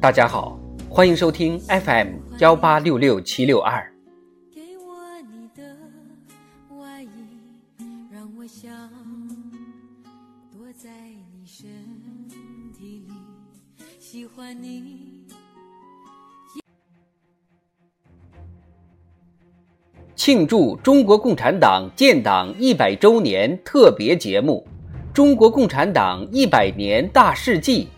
大家好，欢迎收听 FM 幺八六六七六二。给我你的外衣，让我想躲在你身体里，喜欢你。庆祝中国共产党建党一百周年特别节目《中国共产党一百年大事记》。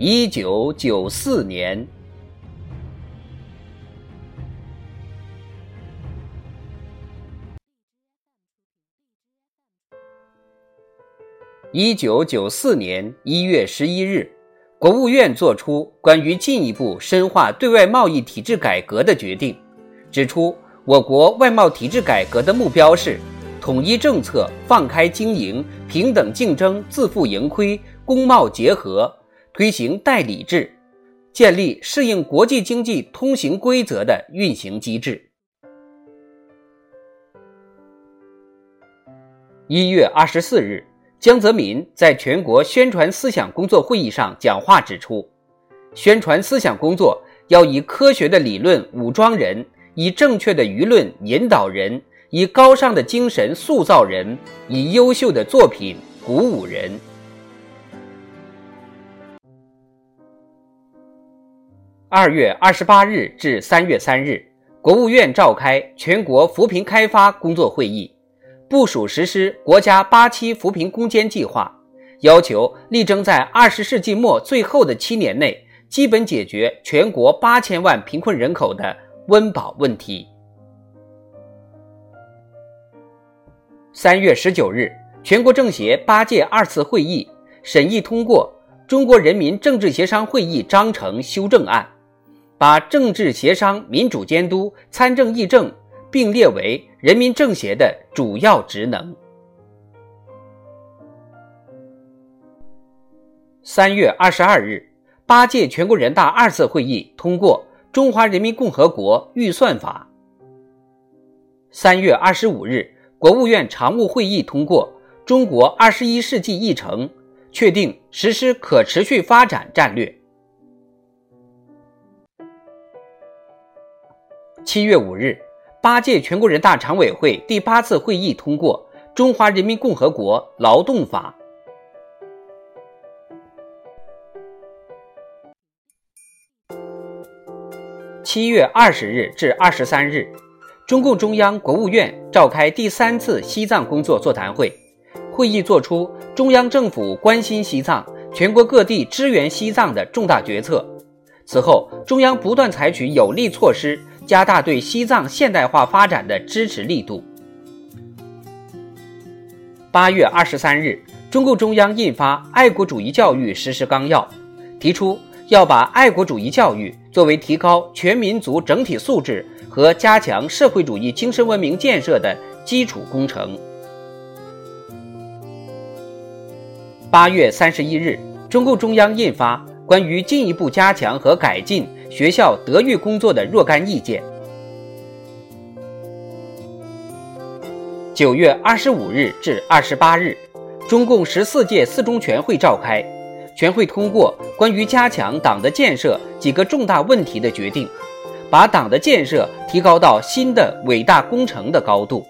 一九九四年，一九九四年一月十一日，国务院作出关于进一步深化对外贸易体制改革的决定，指出。我国外贸体制改革的目标是统一政策、放开经营、平等竞争、自负盈亏、工贸结合，推行代理制，建立适应国际经济通行规则的运行机制。一月二十四日，江泽民在全国宣传思想工作会议上讲话指出，宣传思想工作要以科学的理论武装人。以正确的舆论引导人，以高尚的精神塑造人，以优秀的作品鼓舞人。二月二十八日至三月三日，国务院召开全国扶贫开发工作会议，部署实施国家八期扶贫攻坚计划，要求力争在二十世纪末最后的七年内，基本解决全国八千万贫困人口的。温饱问题。三月十九日，全国政协八届二次会议审议通过《中国人民政治协商会议章程修正案》，把政治协商、民主监督、参政议政并列为人民政协的主要职能。三月二十二日，八届全国人大二次会议通过。《中华人民共和国预算法》三月二十五日，国务院常务会议通过《中国二十一世纪议程》，确定实施可持续发展战略。七月五日，八届全国人大常委会第八次会议通过《中华人民共和国劳动法》。七月二十日至二十三日，中共中央、国务院召开第三次西藏工作座谈会。会议作出中央政府关心西藏、全国各地支援西藏的重大决策。此后，中央不断采取有力措施，加大对西藏现代化发展的支持力度。八月二十三日，中共中央印发《爱国主义教育实施纲要》，提出。要把爱国主义教育作为提高全民族整体素质和加强社会主义精神文明建设的基础工程。八月三十一日，中共中央印发《关于进一步加强和改进学校德育工作的若干意见》。九月二十五日至二十八日，中共十四届四中全会召开。全会通过关于加强党的建设几个重大问题的决定，把党的建设提高到新的伟大工程的高度。